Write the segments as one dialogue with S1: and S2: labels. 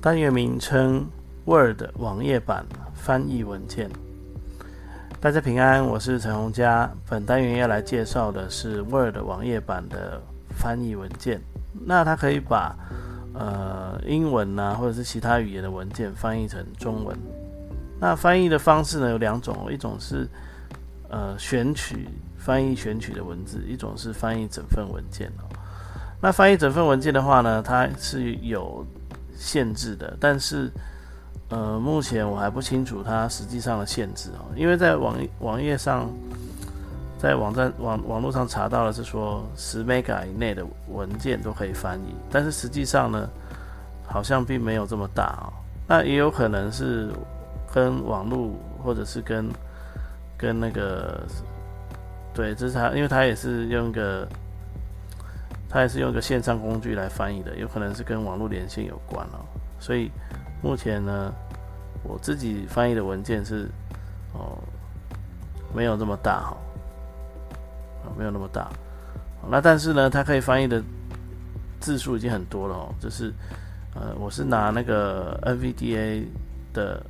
S1: 单元名称：Word 网页版翻译文件。大家平安，我是陈洪佳。本单元要来介绍的是 Word 网页版的翻译文件。那它可以把呃英文呐，或者是其他语言的文件翻译成中文。那翻译的方式呢有两种，一种是呃选取翻译选取的文字，一种是翻译整份文件。那翻译整份文件的话呢，它是有限制的，但是，呃，目前我还不清楚它实际上的限制哦，因为在网网页上，在网站网网络上查到的是说十 mega 以内的文件都可以翻译，但是实际上呢，好像并没有这么大哦。那也有可能是跟网络或者是跟跟那个，对，这是它，因为它也是用个。它也是用一个线上工具来翻译的，有可能是跟网络连线有关哦。所以目前呢，我自己翻译的文件是哦，没有这么大哈，啊，没有那么大。那但是呢，它可以翻译的字数已经很多了哦。就是呃，我是拿那个 NVDA 的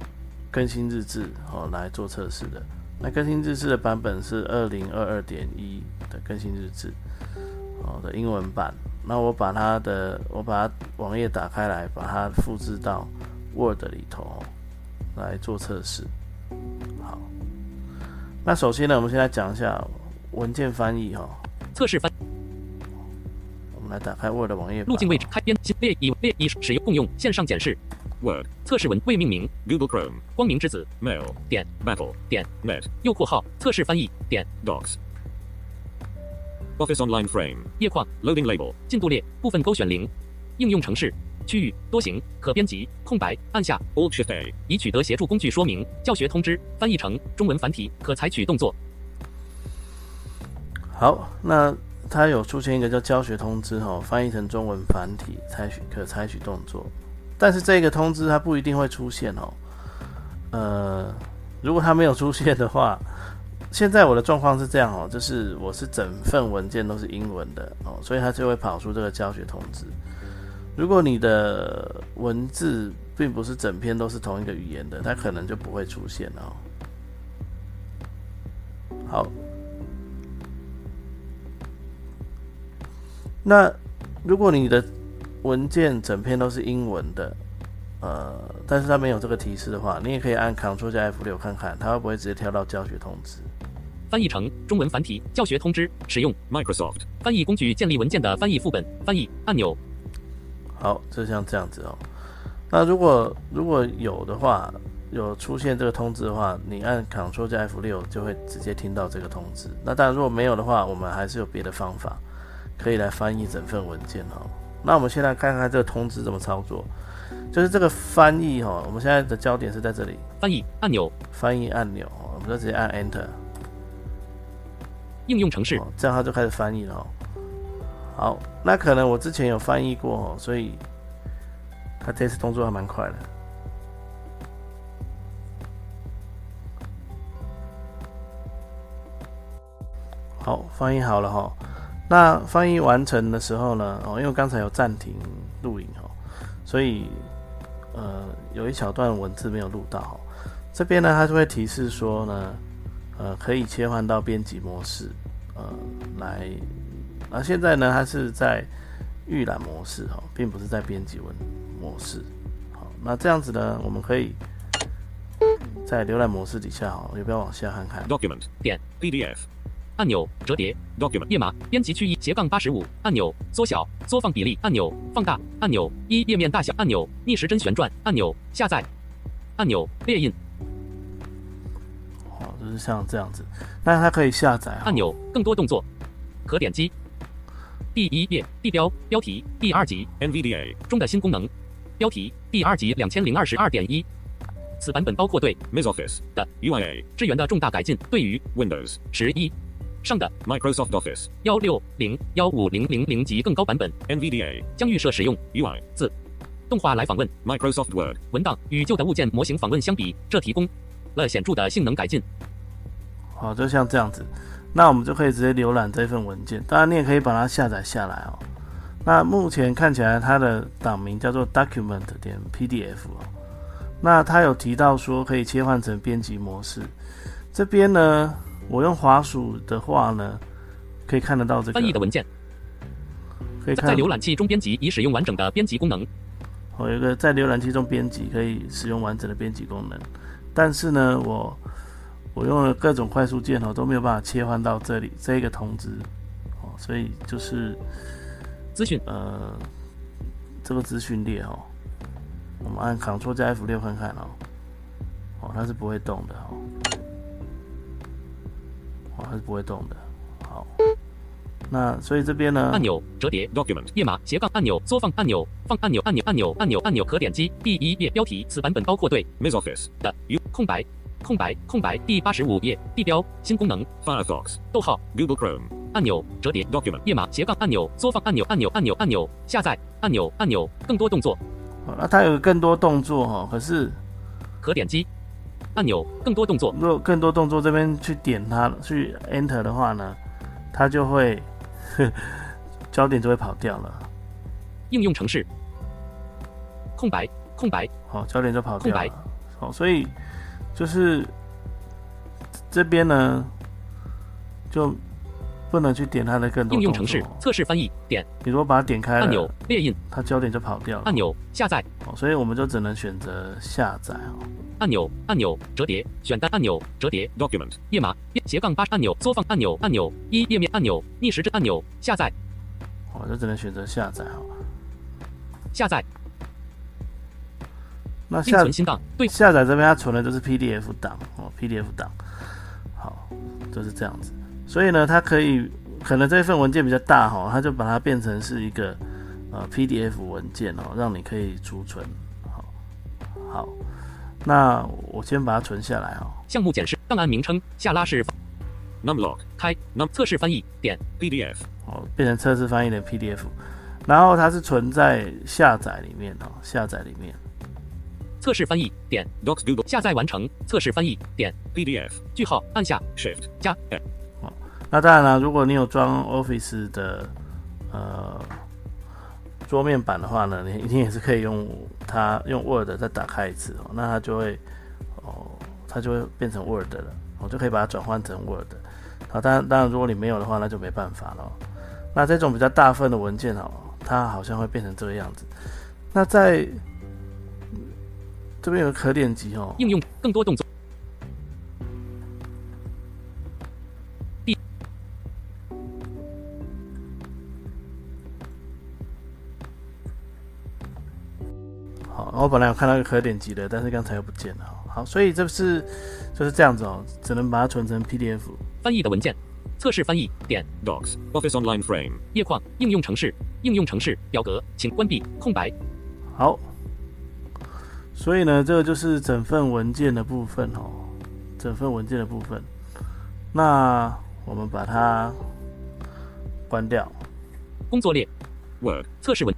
S1: 更新日志哦来做测试的。那更新日志的版本是二零二二点一的更新日志。哦的英文版，那我把它的我把它网页打开来，把它复制到 Word 里头来做测试。好，那首先呢，我们先来讲一下文件翻译哈。
S2: 测试翻。
S1: 我们来打开 Word 网页。
S2: 路径位置开编列一列一使用共用线上检视。
S3: Word
S2: 测试文未命名。
S3: Google Chrome
S2: 光明之子。
S3: Mail
S2: 点。
S3: Battle
S2: 点。
S3: Net
S2: 右括号。测试翻译。点。
S3: Docs Office Online Frame
S2: 页框。
S3: Loading Label
S2: 进度列。部分勾选零。应用程式。区域。多行可编辑。空白。按下。
S3: Alt Shift A
S2: 以取得协助工具说明。教学通知。翻译成。中文繁体。可采取动作。
S1: 好，那它有出现一个叫教学通知哈，翻译成中文繁体采取可采取动作，但是这个通知它不一定会出现哦。呃，如果它没有出现的话。现在我的状况是这样哦，就是我是整份文件都是英文的哦，所以它就会跑出这个教学通知。如果你的文字并不是整篇都是同一个语言的，它可能就不会出现哦。好，那如果你的文件整篇都是英文的，呃，但是它没有这个提示的话，你也可以按 Ctrl 加 F 六看看，它会不会直接跳到教学通知。
S2: 翻译成中文繁体教学通知，使用
S3: Microsoft
S2: 翻译工具建立文件的翻译副本翻译按钮。
S1: 好，就像这样子哦。那如果如果有的话，有出现这个通知的话，你按 Ctrl 加 F 六就会直接听到这个通知。那当然如果没有的话，我们还是有别的方法可以来翻译整份文件哦。那我们现在看看这个通知怎么操作，就是这个翻译哈，我们现在的焦点是在这里，
S2: 翻译按钮，
S1: 翻译按钮，我们就直接按 Enter。
S2: 应用程式，
S1: 这样它就开始翻译了哦。好，那可能我之前有翻译过哦，所以它这次动作还蛮快的。好，翻译好了哈。那翻译完成的时候呢？哦，因为刚才有暂停录影哦，所以呃有一小段文字没有录到。这边呢，它就会提示说呢。呃，可以切换到编辑模式，呃，来，那现在呢，它是在预览模式哈，并不是在编辑文模式。好，那这样子呢，我们可以在浏览模式底下哈，要不要往下看看
S3: ？Document
S2: 点
S3: PDF
S2: 按钮折叠
S3: Document
S2: 页码编辑区域斜杠八十五按钮缩小缩放比例按钮放大按钮一页面大小按钮逆时针旋转按钮下载按钮列印。
S1: 就是像这样子，那它可以下载
S2: 按钮，更多动作，可点击。第一页地标标题第二级
S3: NVDA,
S2: 中的新功能，标题第二级两千零二十二点一。此版本包括对
S3: M I S Office
S2: 的
S3: UIA,
S2: 支援的重大改进，对于
S3: Windows,
S2: 十一上的
S3: Microsoft Office,
S2: 幺六零幺五零零零级更高版本
S3: NVDA,
S2: 将预设使用
S3: UI, 字
S2: 动画来访问
S3: Microsoft Word,
S2: 文档，与旧的物件模型访问相比，这提供了显著的性能改进。
S1: 好，就像这样子，那我们就可以直接浏览这份文件。当然，你也可以把它下载下来哦。那目前看起来，它的档名叫做 document 点 PDF 哦。那它有提到说可以切换成编辑模式。这边呢，我用滑鼠的话呢，可以看得到这个。
S2: 翻译的文件。
S1: 可以看
S2: 在浏览器中编辑，以使用完整的编辑功能。
S1: 我有一个在浏览器中编辑，可以使用完整的编辑功能。但是呢，我我用了各种快速键哦，都没有办法切换到这里这一个通知。哦，所以就是
S2: 资讯。
S1: 呃这个资讯列哦，我们按 Ctrl 加 F 六看看哦，哦它是不会动的哦，哦它是不会动的。好，那所以这边呢
S2: 按，钮折叠
S3: Document,
S2: 页码斜杠按钮缩放按钮放按钮按钮按钮按钮按钮可点击第一页标题。此版本包括对
S3: m i s Office
S2: 的空白空白空白第八十五页地标新功能
S3: Firefox,
S2: 逗号
S3: Google Chrome,
S2: 按钮折叠
S3: Document,
S2: 页码斜杠按钮缩放按钮按钮按钮按钮下载按钮按钮更多动作
S1: 好那它有更多动作哈、哦，可是
S2: 可点击按钮更多动作？
S1: 如果更多动作这边去点它去 Enter 的话呢，它就会 焦点就会跑掉了，
S2: 应用程式。空白空白。
S1: 好、焦点就跑掉
S2: 空白。
S1: 了，好、所以就是这边呢就不能去点它的更多
S2: 应用程式测试翻译点。
S1: 你如果把它点开，
S2: 按钮列印。
S1: 它焦点就跑掉了，
S2: 按钮下载。
S1: 哦，所以我们就只能选择下载哦。
S2: 按钮按钮折叠。选单按钮折叠。
S3: Document,
S2: 页码斜杠八按钮缩放按钮按钮。一页面按钮逆时针按钮下载。
S1: 我就只能选择下载哦。
S2: 下载。
S1: 那下
S2: 并存新档。对。
S1: 下载这边它存的就是 PDF 档哦，PDF 档，好，就是这样子。所以呢，它可以可能这份文件比较大哈、哦，它就把它变成是一个呃 PDF 文件哦，让你可以储存。好，好，那我先把它存下来哦。
S2: 项目检视档案名称下拉式
S3: Numlock,
S2: 开
S3: Num
S2: 测试翻译点
S3: PDF,
S1: 哦，变成测试翻译的 PDF，然后它是存在下载里面哦，下载里面。
S2: 测试翻译点
S3: Docs Google,
S2: 下载完成测试翻译点
S3: PDF,
S2: 句号按下
S3: Shift,
S2: 加
S1: 那当然了，如果你有装 Office 的呃桌面版的话呢，你一定也是可以用它用 Word 再打开一次哦，那它就会哦，它就会变成 Word 了，我、就可以把它转换成 Word。好，当然当然如果你没有的话，那就没办法了。那这种比较大份的文件哦，它好像会变成这个样子。那在这边有个可点击哦，
S2: 应用更多动作
S1: 我本来有看到一个可点击的，但是刚才又不见了哦。好，所以这是就是这样子哦，只能把它存成 PDF。
S2: 翻译的文件测试翻译点
S3: Docs, Office Online Frame,
S2: 页框应用程式应用程式表格请关闭空白
S1: 好，所以呢，这个就是整份文件的部分哦，整份文件的部分。那我们把它关掉。
S2: 工作列
S3: Word,
S2: 测试文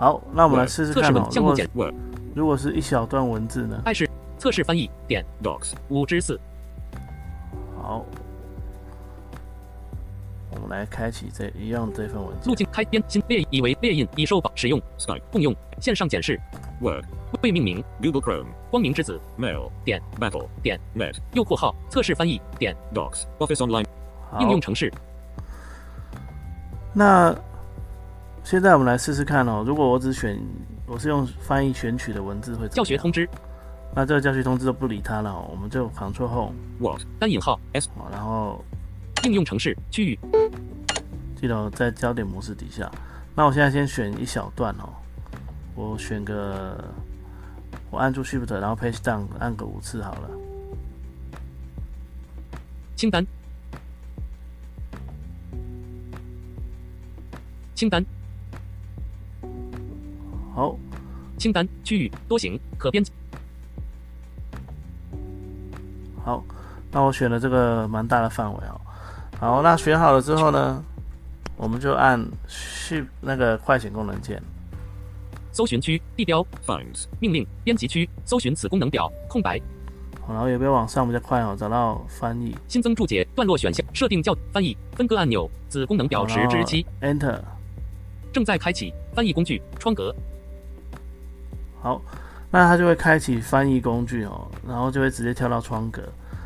S1: 好，那我们来试试
S2: 测试
S1: 看哦。如果如果是一小段文字呢？
S2: 开始测试翻译点
S3: Docs,
S2: 五之四。
S1: 好，我们来开启这一样这份文件
S2: 路。径开编新列以为列印已受保使用。
S3: Skype,
S2: 共用。线上检视
S3: Word,
S2: 未命名。
S3: Google Chrome,
S2: 光明之子。
S3: Mail,
S2: 点
S3: Battle,
S2: 点
S3: Net,
S2: 右括号。测试翻译。点
S3: Docs, Office Online,
S2: 应用程式。
S1: 那现在我们来试试看哦。如果我只选，我是用翻译选取的文字会
S2: 教学通知。
S1: 那这个教学通知都不理它了哦，我们就 Ctrl
S3: Home，Word
S2: 单引号
S1: S，，然后
S2: 应用程式区域。
S1: 记得哦在焦点模式底下。那我现在先选一小段哦，我选个，我按住 Shift，然后 Page Down 按个五次好了。
S2: 清单。清单
S1: 好，
S2: 清单区域多行可编辑
S1: 好，那我选了这个蛮大的范围哦。好，那选好了之后呢，我们就按 Shift 那个快捷功能键。
S2: 搜寻区地标
S3: Find.
S2: 命令编辑区搜寻此功能表空白
S1: 好然后有没有往上比较快哦？找到翻译
S2: 新增注解段落选项设定叫翻译分割按钮子功能表十之七。
S1: Enter。
S2: 正在开启翻译工具窗格
S1: 好，那它就会开启翻译工具哦，然后就会直接跳到窗格。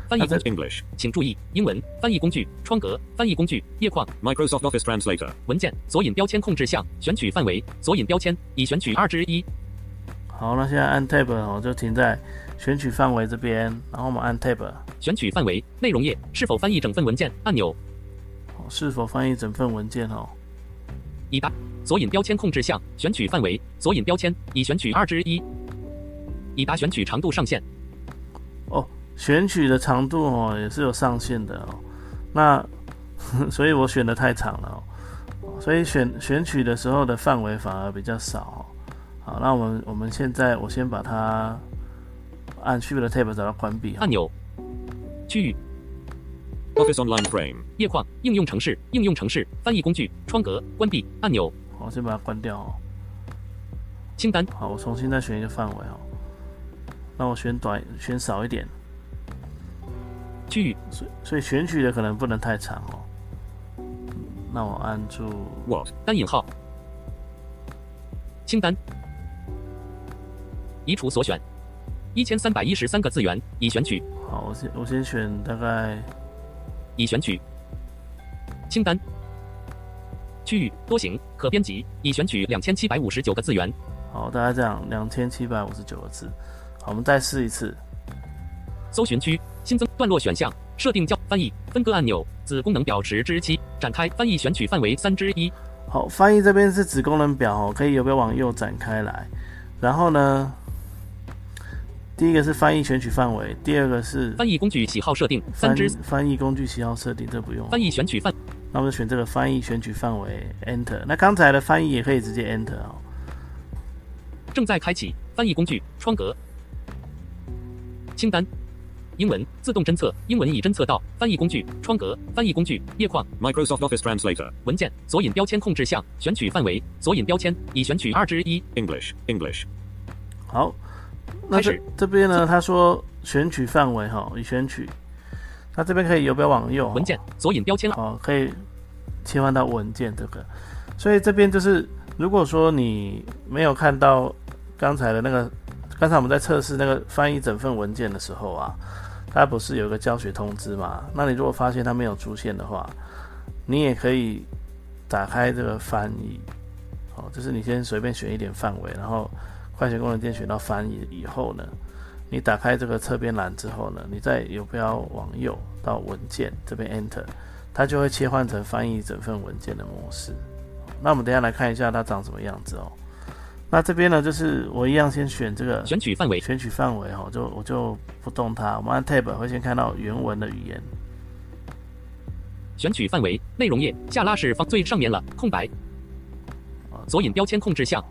S2: 翻译工具
S3: English.
S2: 请注意英文翻译工具窗格翻译工具页框
S3: Microsoft Office Translator.
S2: 文件索引标签控制项选取范围索引标签已选取二之一
S1: 好，那现在按 Tab 哦，就停在选取范围这边，然后我们按 Tab，
S2: 选取范围内容页是否翻译整份文件按钮
S1: 哦是否翻译整份文件哦？
S2: 已达索引标签控制项选取范围索引标签已选取二之一已达选取长度上限
S1: 哦，选取的长度哦也是有上限的哦。那 所以我选的太长了哦，所以选选取的时候的范围反而比较少哦。好，那我们我们现在我先把它按 Shift 的 Tab 找到关闭哦
S2: 按钮区域
S3: Office Online Frame.
S2: 页框应用程式应用程式翻译工具窗格关闭按钮
S1: 好，我先把它关掉哦。
S2: 清单。
S1: 好，我重新再选一个范围哦。那我选短，选少一点，
S2: 区域
S1: 所以所以选取的可能不能太长哦。那我按住
S3: What?
S2: 单引号。清单。移除所选。一千三百一十三个字元已选取。
S1: 好，我先我先选大概
S2: 已选取。清单区域多行可编辑已选取两千七百五十九个字元
S1: 好，大家这样两千七百五十九个字。好，我们再试一次。
S2: 搜寻区新增段落选项设定叫翻译分割按钮子功能表十之七展开翻译选取范围三之一
S1: 好，翻译这边是子功能表哦，可以有没有往右展开来？然后呢，第一个是翻译选取范围，第二个是
S2: 翻译工具喜好设定三
S1: 翻
S2: 之
S1: 翻译工具喜好设定，这不用。
S2: 翻译选取范
S1: 那我们就选这个翻译选取范围，Enter。那刚才的翻译也可以直接 Enter 哦。
S2: 正在开启翻译工具窗格。清单。英文。自动侦测。英文已侦测到。翻译工具窗格。翻译工具页框。
S3: Microsoft Office Translator.
S2: 文件。索引标签控制项。选取范围。索引标签。已选取二之一。
S3: English. English.
S1: 好，那这
S2: 开始。
S1: 这边呢，他说选取范围哈，已选取。那这边可以游标往右哦，
S2: 文件索引标签
S1: 哦，可以切换到文件这个。所以这边就是，如果说你没有看到刚才的那个，刚才我们在测试那个翻译整份文件的时候啊，它不是有一个教学通知嘛？那你如果发现它没有出现的话，你也可以打开这个翻译，哦，就是你先随便选一点范围，然后快捷功能键选到翻译以后呢，你打开这个侧边栏之后呢，你再游标往右到文件这边 Enter，它就会切换成翻译整份文件的模式。那我们等一下来看一下它长什么样子哦。那这边呢，就是我一样先选这个
S2: 选取范围
S1: 选取范围哈，就我就不动它。我们按 Tab 会先看到原文的语言。
S2: 选取范围内容页下拉式放最上面了空白索引标签控制项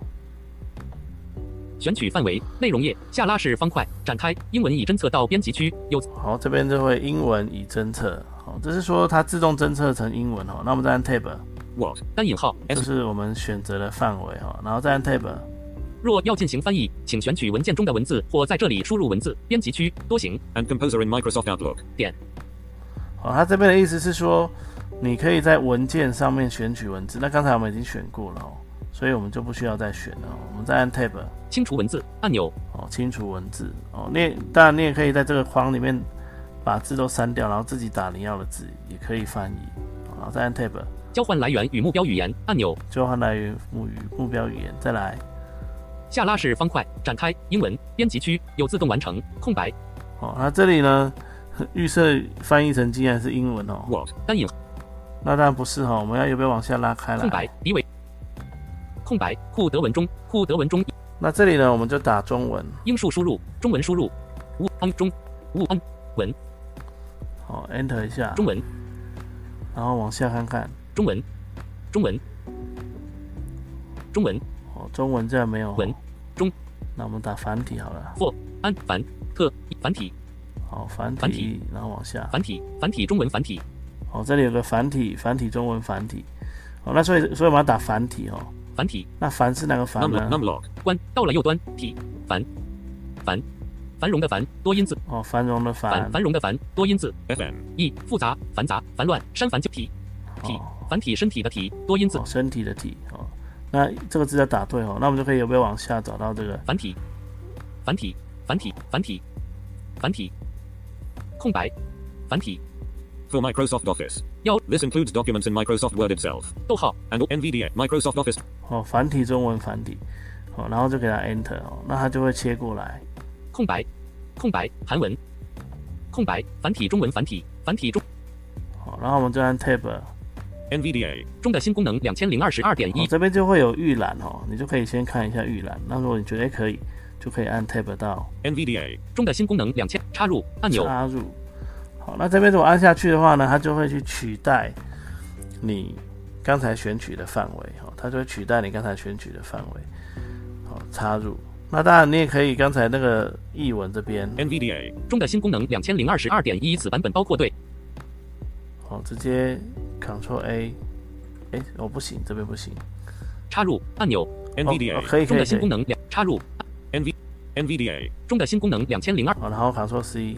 S2: 选取范围内容页下拉式方块展开英文已侦测到编辑区有
S1: 好，这边就会英文已侦测，好，这是说它自动侦测成英文哦。那我们再按
S3: Tab，What?
S2: 单引号
S1: 这是我们选择的范围哈，然后再按 Tab，
S2: 若要进行翻译，请选取文件中的文字，或在这里输入文字。编辑区多行
S3: And Composer in Microsoft Outlook.
S2: 点
S1: 好，它这边的意思是说，你可以在文件上面选取文字。那刚才我们已经选过了哦，所以我们就不需要再选了哦。我们再按 Tab，
S2: 清除文字按钮，
S1: 哦，清除文字哦。你当然你也可以在这个框里面把字都删掉，然后自己打你要的字，也可以翻译。好然后再按 Tab，
S2: 交换来源与目标语言按钮，
S1: 交换来源目语目标语言，再来。
S2: 下拉式方块展开英文编辑区有自动完成空白
S1: 哦，那这里呢，预设翻译成竟然是英文哦。
S3: What?
S2: 单引
S1: 那当然不是哈、我们要有没有往下拉开来？
S2: 空白空白库德文中库德文中。
S1: 那这里呢，我们就打中文。
S2: 英数输入中文输入乌安中乌安文。
S1: 好，Enter 一下，
S2: 中文。
S1: 然后往下看看。
S2: 中文。中文。中文。
S1: 哦，中文这样没有。哦
S2: 文。中，
S1: 那我们打繁体好了。
S2: for 安。繁特。繁体。
S1: 好，繁
S2: 繁
S1: 体，然后往下。
S2: 繁体。繁体中文。繁体。
S1: 哦，这里有个繁体，繁体中文繁体。哦，那所以所以我们要打繁体哦。
S2: 繁体。
S1: 那繁是哪个繁呢
S3: ？numlock.
S2: 关到了右端体繁。繁繁荣的繁多音字。
S1: 哦，繁荣的
S2: 繁。
S1: 繁。
S2: 繁荣的繁多音字。
S3: Fm
S2: e 复杂繁杂繁乱删繁就体。体
S1: 哦。
S2: 繁体身体的体多音字。
S1: 哦，身体的体哦。那这个字要打对哦，那我们就可以有没有往下找到这个。
S2: 繁体。繁体繁体繁体。繁体。空白。繁体。
S3: For Microsoft Office. This includes documents in Microsoft Word itself
S2: 逗号
S3: and NVDA. Microsoft Office.
S1: 哦，繁体中文繁体。哦，然后就给它 Enter 哦，那它就会切过来。
S2: 空白空白韩文空白繁体中文繁体繁体中
S1: 好，然后我们就按
S3: Tab，NVDA.
S2: 中的新功能两千零二十二点一
S1: 哦，这边就会有预览哦，你就可以先看一下预览。那如果你觉得可以，就可以按 Tab 到
S3: NVDA.
S2: 中的新功能两千插入按钮
S1: 插入。好，那这边如果按下去的话呢，它就会去取代你刚才选取的范围哦，它就会取代你刚才选取的范围。好，插入。那当然，你也可以刚才那个译文这边
S3: NVDA.
S2: 中的新功能两千零二十二点一此版本包括对
S1: 好，直接 Ctrl A。哎，哦不行，这边不行。
S2: 插入按钮
S1: 哦
S3: NVDA.
S1: 哦可以可以可以
S2: 中的新功。能两插入
S3: NV. NVDA.
S2: 中的新功能两千零二
S1: 好，然后 Ctrl C。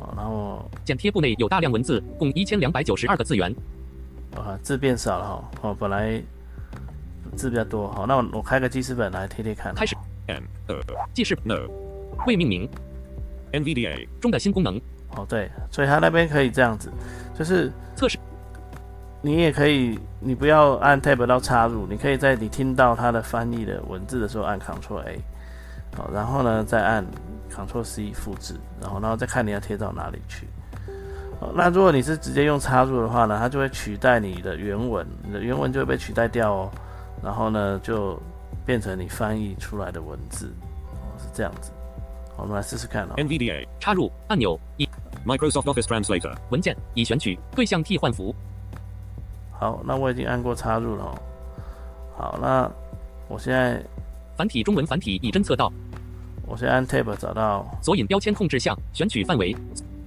S1: 好，然后
S2: 剪贴簿内有大量文字，共一千两百九十二个字元。
S1: 啊字变少了哈。哦，本来字比较多。好，那我我开个记事本来贴贴看。
S2: 开始.记事
S3: No.
S2: 未命名
S3: NVDA.
S2: 中的新功能
S1: 哦，对，所以它那边可以这样子，就是
S2: 测试
S1: 你也可以，你不要按 Tab 到插入，你可以在你听到它的翻译的文字的时候按 Ctrl A，好，然后呢再按 Ctrl C 复制，然后然后再看你要贴到哪里去。好，那如果你是直接用插入的话呢，它就会取代你的原文，你的原文就会被取代掉哦，然后呢就变成你翻译出来的文字，哦，是这样子。好，我们来试试看哦。
S3: NVDA.
S2: 插入按钮一
S3: Microsoft Office Translator.
S2: 文件已选取对象替换符
S1: 好，那我已经按过插入了、哦。好，那我现在
S2: 繁体中文繁体已侦测到。
S1: 我先按 Tab 找到。
S2: 索引标签控制项选取范围。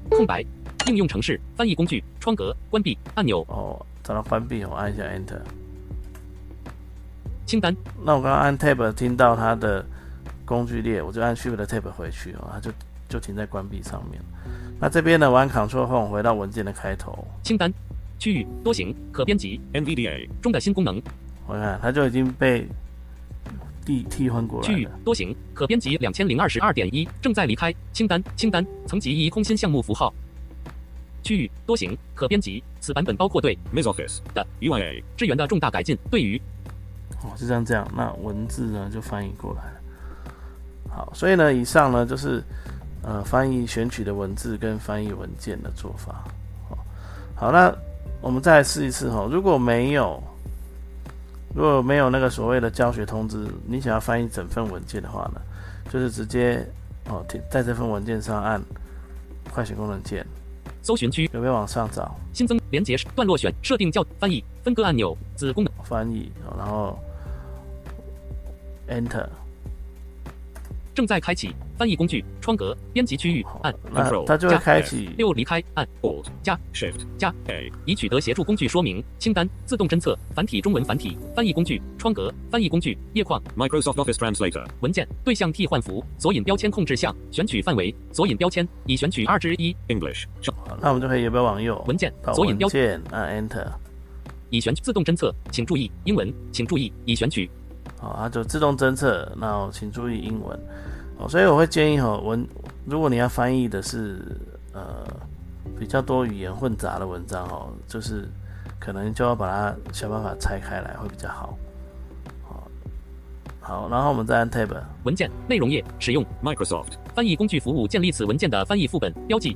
S2: 空白。应用程式翻译工具窗格关闭按钮。
S1: 哦，找到关闭，我按一下 Enter。
S2: 清单。
S1: 那我刚刚按 Tab 听到它的工具列，我就按 Shift Tab 回去哦，它就就停在关闭上面。那这边呢，我按 Ctrl Home 回到文件的开头，
S2: 清单。区域多行可编辑。
S3: NVDA.
S2: 中的新功能。
S1: 我看它就已经被替替换过来
S2: 区域。多行可编辑两千零二十二点一正在离开清单清单层级一空心项目符号区域多行可编辑此版本包括对
S3: Ms. Office.
S2: 的
S3: UIA.
S2: 支援的重大改进对于
S1: 哦，是这样这样，那文字呢就翻译过来了。好，所以呢，以上呢就是呃翻译选取的文字跟翻译文件的做法。好，好，那我们再来试一次哈。如果没有如果没有那个所谓的教学通知，你想要翻译整份文件的话呢，就是直接哦在这份文件上按快捷功能键，
S2: 搜寻区。
S1: 有没有往上找？
S2: 新增连接段落选设定叫翻译分割按钮子功能。
S1: 翻译，哦然后 Enter。
S2: 正在开启翻译工具窗格编辑区域按
S3: Control
S1: 它就会
S2: 加
S1: 开启
S2: 六离开按
S3: Alt.
S2: 加
S3: Shift.
S2: 加
S3: A.
S2: 已取得协助工具说明清单自动侦测繁体中文繁体翻译工具窗格翻译工具页框
S3: Microsoft Office Translator.
S2: 文件对象替换符索引标签控制项选取范围索引标签已选取二之一
S3: English.
S1: 那我们就可以有没有往右
S2: 文件索引标
S1: 签按 Enter，
S2: 已选取自动侦测请注意英文请注意已选取
S1: 好，它就自动侦测。那请注意英文。哦，所以我会建议哈文，如果你要翻译的是呃比较多语言混杂的文章哦，就是可能就要把它想办法拆开来会比较好。好，好，然后我们再按 Tab，
S2: 文件内容页使用
S3: Microsoft.
S2: 翻译工具服务建立此文件的翻译副本标记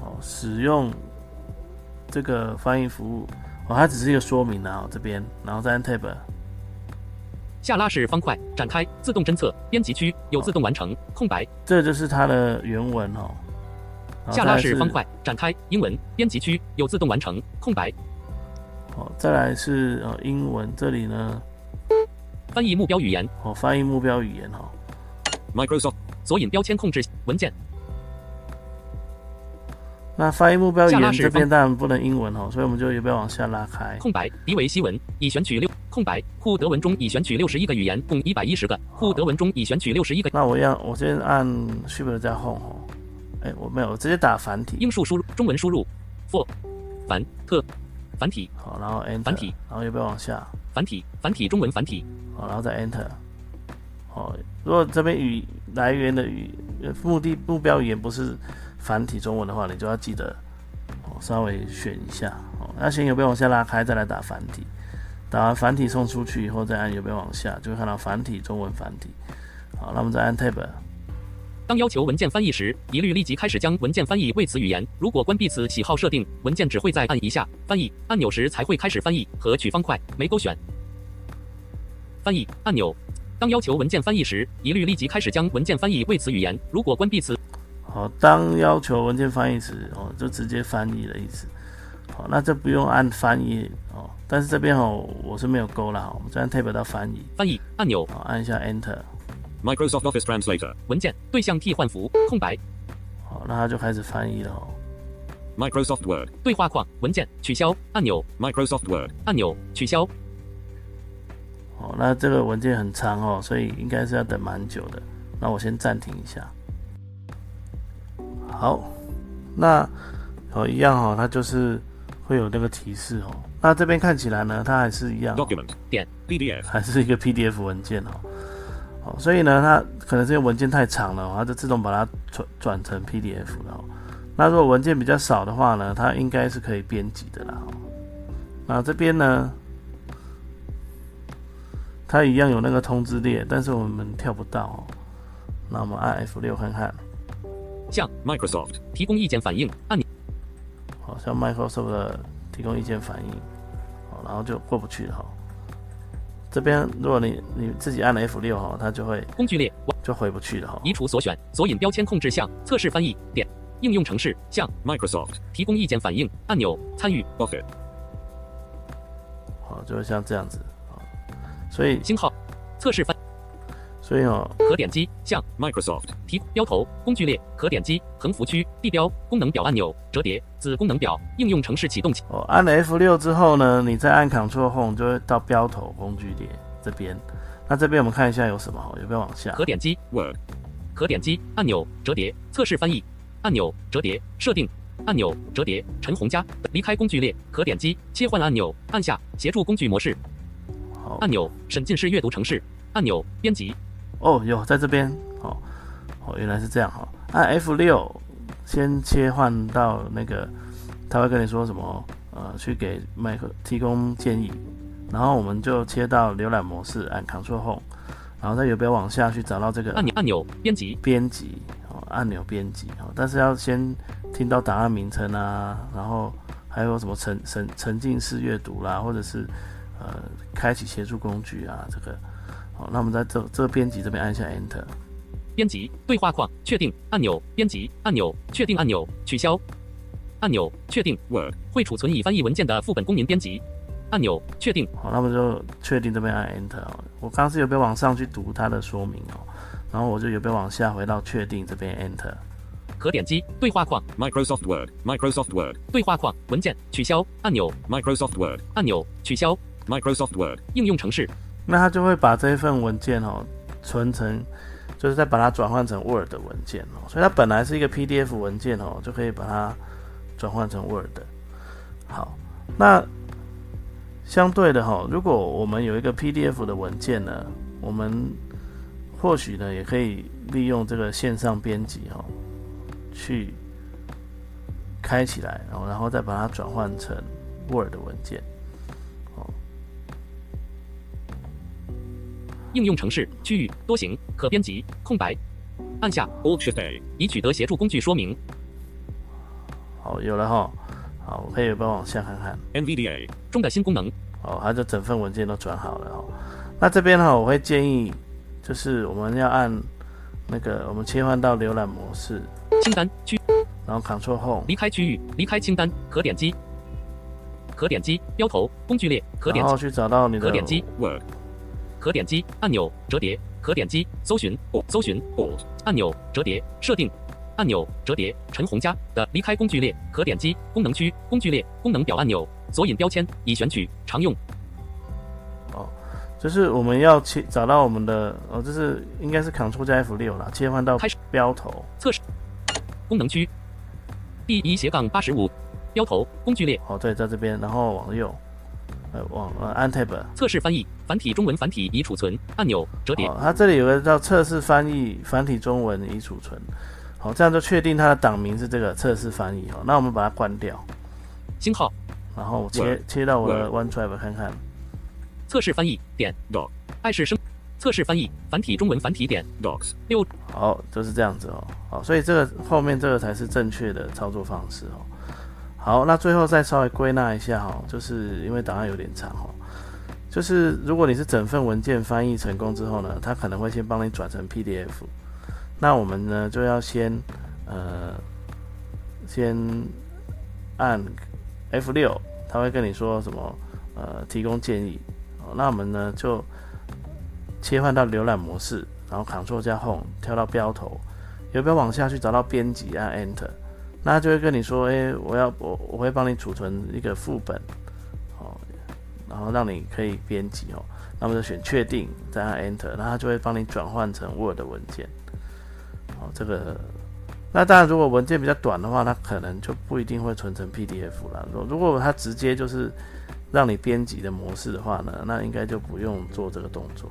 S1: 哦，使用这个翻译服务，哦，它只是一个说明啊，哦这边，然后再按 Tab，
S2: 下拉式方块展开自动侦测编辑区有自动完成空白
S1: 这就是它的原文哦。
S2: 下拉式方块展开英文编辑区有自动完成空白
S1: 好，再来是呃英文，这里呢，
S2: 翻译目标语言，
S1: 哦翻译目标语言哦
S3: ，Microsoft.
S2: 索引标签控制文件，
S1: 那翻译目标语
S2: 下拉式
S1: 言这边当然不能英文哦，所以我们就也不要往下拉开。
S2: 空白，迪维西文，已选取六，空白，库德文中已选取六十一个语言，共一百一十个，库德文中已选取六十一个，
S1: 那我要，我先按 Shift 加 Home 哦，哎，我没有，我直接打繁体，
S2: 英数输入，中文输入，for，繁特，繁体，
S1: 好，然后 Enter，
S2: 繁体
S1: 然后要不要往下，
S2: 繁体，繁体中文繁体，
S1: 好，然后再 Enter。好，如果这边语来源的语呃目的目标语言不是繁体中文的话，你就要记得哦，稍微选一下哦。那先右边往下拉开，再来打繁体。打完繁体送出去以后，再按右边往下，就会看到繁体中文繁体。好，那我们再按 Tab。
S2: 当要求文件翻译时，一律立即开始将文件翻译为此语言。如果关闭此喜好设定，文件只会在按一下翻译按钮时才会开始翻译和取方块没勾选。翻译按钮。当要求文件翻译时，一律立即开始将文件翻译为此语言。如果关闭此
S1: 好，当要求文件翻译时，哦，就直接翻译的意思。好，那这不用按翻译哦，但是这边哦，我是没有勾啦，我们这样 Tab 到翻译，
S2: 翻译按钮，
S1: 好，按一下
S3: Enter，Microsoft Office Translator.
S2: 文件对象替换符空白
S1: 好，那它就开始翻译了哦。
S3: Microsoft Word.
S2: 对话框文件取消按钮
S3: Microsoft Word.
S2: 按钮取消
S1: 好，那这个文件很长哦，所以应该是要等蛮久的。那我先暂停一下。好，那哦一样哦，它就是会有那个提示哦。那这边看起来呢，它还是一样、哦
S3: ，Document.
S2: 点
S3: PDF.
S1: 还是一个 PDF 文件哦。哦，所以呢，它可能这个文件太长了、哦，它就自动把它转转成 PDF 了、哦。那如果文件比较少的话呢，它应该是可以编辑的啦、哦。那这边呢，它一样有那个通知列，但是我们跳不到哦。那我们按 F 六看看，
S2: 向
S3: Microsoft.
S2: 提供意见反应按钮
S1: 好像 Microsoft 的提供意见反应，好，然后就过不去了哈、这边如果你你自己按了 F 六哈，它就会
S2: 工具列
S1: 就回不去了哈、
S2: 移除所选索引标签控制项测试翻译点应用程式项
S3: Microsoft.
S2: 提供意见反应按钮参与
S3: Office.
S1: 好，就会像这样子，好，所以
S2: 星号测试翻
S1: 所以哦，
S2: 可点击项
S3: Microsoft.
S2: 提标头工具列可点击横幅区地标功能表按钮折叠子功能表应用程式启动器
S1: 哦，按了 F 六之后呢，你再按 Ctrl Home 就会到标头工具列这边。那这边我们看一下有什么，哦有没有往下？
S2: 可点击
S3: Word.
S2: 可点击按钮折叠测试翻译按钮折叠设定按钮折叠陈红佳离开工具列可点击切换按钮按下协助工具模式
S1: 好，
S2: 按钮审进式阅读程式按钮编辑
S1: 哦，有在这边，哦，哦，原来是这样哈、按 F 六先切换到那个，他会跟你说什么？呃，去给麦克提供建议，然后我们就切到浏览模式，按 Ctrl Home，然后再右边往下去找到这个
S2: 按钮按钮编辑
S1: 编辑哦，按钮编辑哦，但是要先听到档案名称啊，然后还有什么沉沉沉浸式阅读啦，或者是呃开启协助工具啊，这个好，那我们在这这个编辑这边按下 Enter，
S2: 编辑对话框确定按钮编辑按钮确定按钮取消按钮确定
S3: Word.
S2: 会储存已翻译文件的副本公民编辑按钮确定
S1: 好，那么就确定这边按 Enter 哦。我刚刚是有边往上去读它的说明哦，然后我就有边往下回到确定这边 Enter。
S2: 可点击对话框
S3: Microsoft Word. Microsoft Word.
S2: 对话框文件取消按钮
S3: Microsoft Word.
S2: 按钮取消
S3: Microsoft Word.
S2: 应用程式
S1: 那它就会把这一份文件哦存成，就是再把它转换成 Word 的文件哦，所以它本来是一个 PDF 文件哦，就可以把它转换成 Word。好，那相对的哈、如果我们有一个 PDF 的文件呢，我们或许呢也可以利用这个线上编辑哈、去开起来，然后然后再把它转换成 Word 的文件。
S2: 应用程式区域多行可编辑空白按下
S3: Alt Shift A.
S2: 已取得协助工具说明
S1: 好，有了哈。好，我可以帮往下看看。
S3: NVDA.
S2: 中的新功能
S1: 哦，它就整份文件都转好了哦。那这边哈，我会建议就是我们要按那个我们切换到浏览模式，
S2: 清单区
S1: 然后 Ctrl Home，
S2: 离开区域离开清单可点击可点击标头工具列，可点
S1: 然后去找到你的
S2: 可点击
S3: Word.
S2: 可点击按钮折叠，可点击搜寻搜寻按钮折叠设定按钮折叠陈红家的离开工具列，可点击功能区工具列功能表按钮索引标签已选取常用。
S1: 哦就是我们要切找到我们的哦，这是应该是 Ctrl 加 F 六啦，切换到
S2: 开始。
S1: 标头。
S2: 测试。功能区。第一斜杠八十五标头工具列。
S1: 哦，对，在这边，然后往右，呃，往呃按 Tab。
S2: 测试翻译繁体中文繁体已储存按钮折叠
S1: 哦，它这里有个叫测试翻译繁体中文已储存。好，这样就确定它的档名是这个测试翻译哦。那我们把它关掉，
S2: 星号
S1: 然后切切到我的 OneDrive 看看。
S2: 测试翻译点
S3: Doc.
S2: 爱是生测试翻译繁体中文繁体点
S3: Docs.
S2: 六
S1: 好，就是这样子哦。好，所以这个后面这个才是正确的操作方式哦。好，那最后再稍微归纳一下哈、就是因为档案有点长哦，就是如果你是整份文件翻译成功之后呢，它可能会先帮你转成 PDF。那我们呢就要先呃先按 F 六，他会跟你说什么呃提供建议。那我们呢就切换到浏览模式，然后 Ctrl 加 Home 跳到标头，有没有往下去找到编辑按 Enter，那它就会跟你说，诶，我要我我会帮你储存一个副本，哦，然后让你可以编辑哦，那么就选确定，再按 Enter，那它就会帮你转换成 Word 文件，哦，这个。那当然，如果文件比较短的话，它可能就不一定会存成 PDF 了。如如果它直接就是让你编辑的模式的话呢，那应该就不用做这个动作。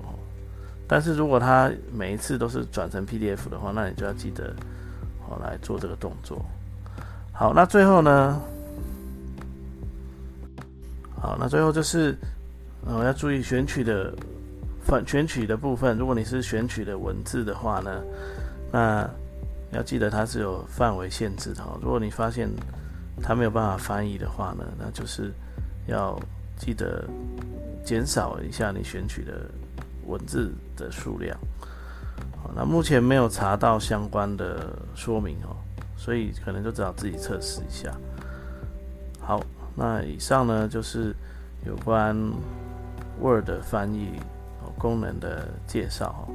S1: 但是如果它每一次都是转成 PDF 的话，那你就要记得哦来做这个动作。好，那最后呢，好，那最后就是呃要注意选取的选选取的部分。如果你是选取的文字的话呢，那要记得它是有范围限制的哦。如果你发现它没有办法翻译的话呢，那就是要记得减少一下你选取的文字的数量。好，那目前没有查到相关的说明哦，所以可能就只好自己测试一下。好，那以上呢就是有关 Word 翻译功能的介绍。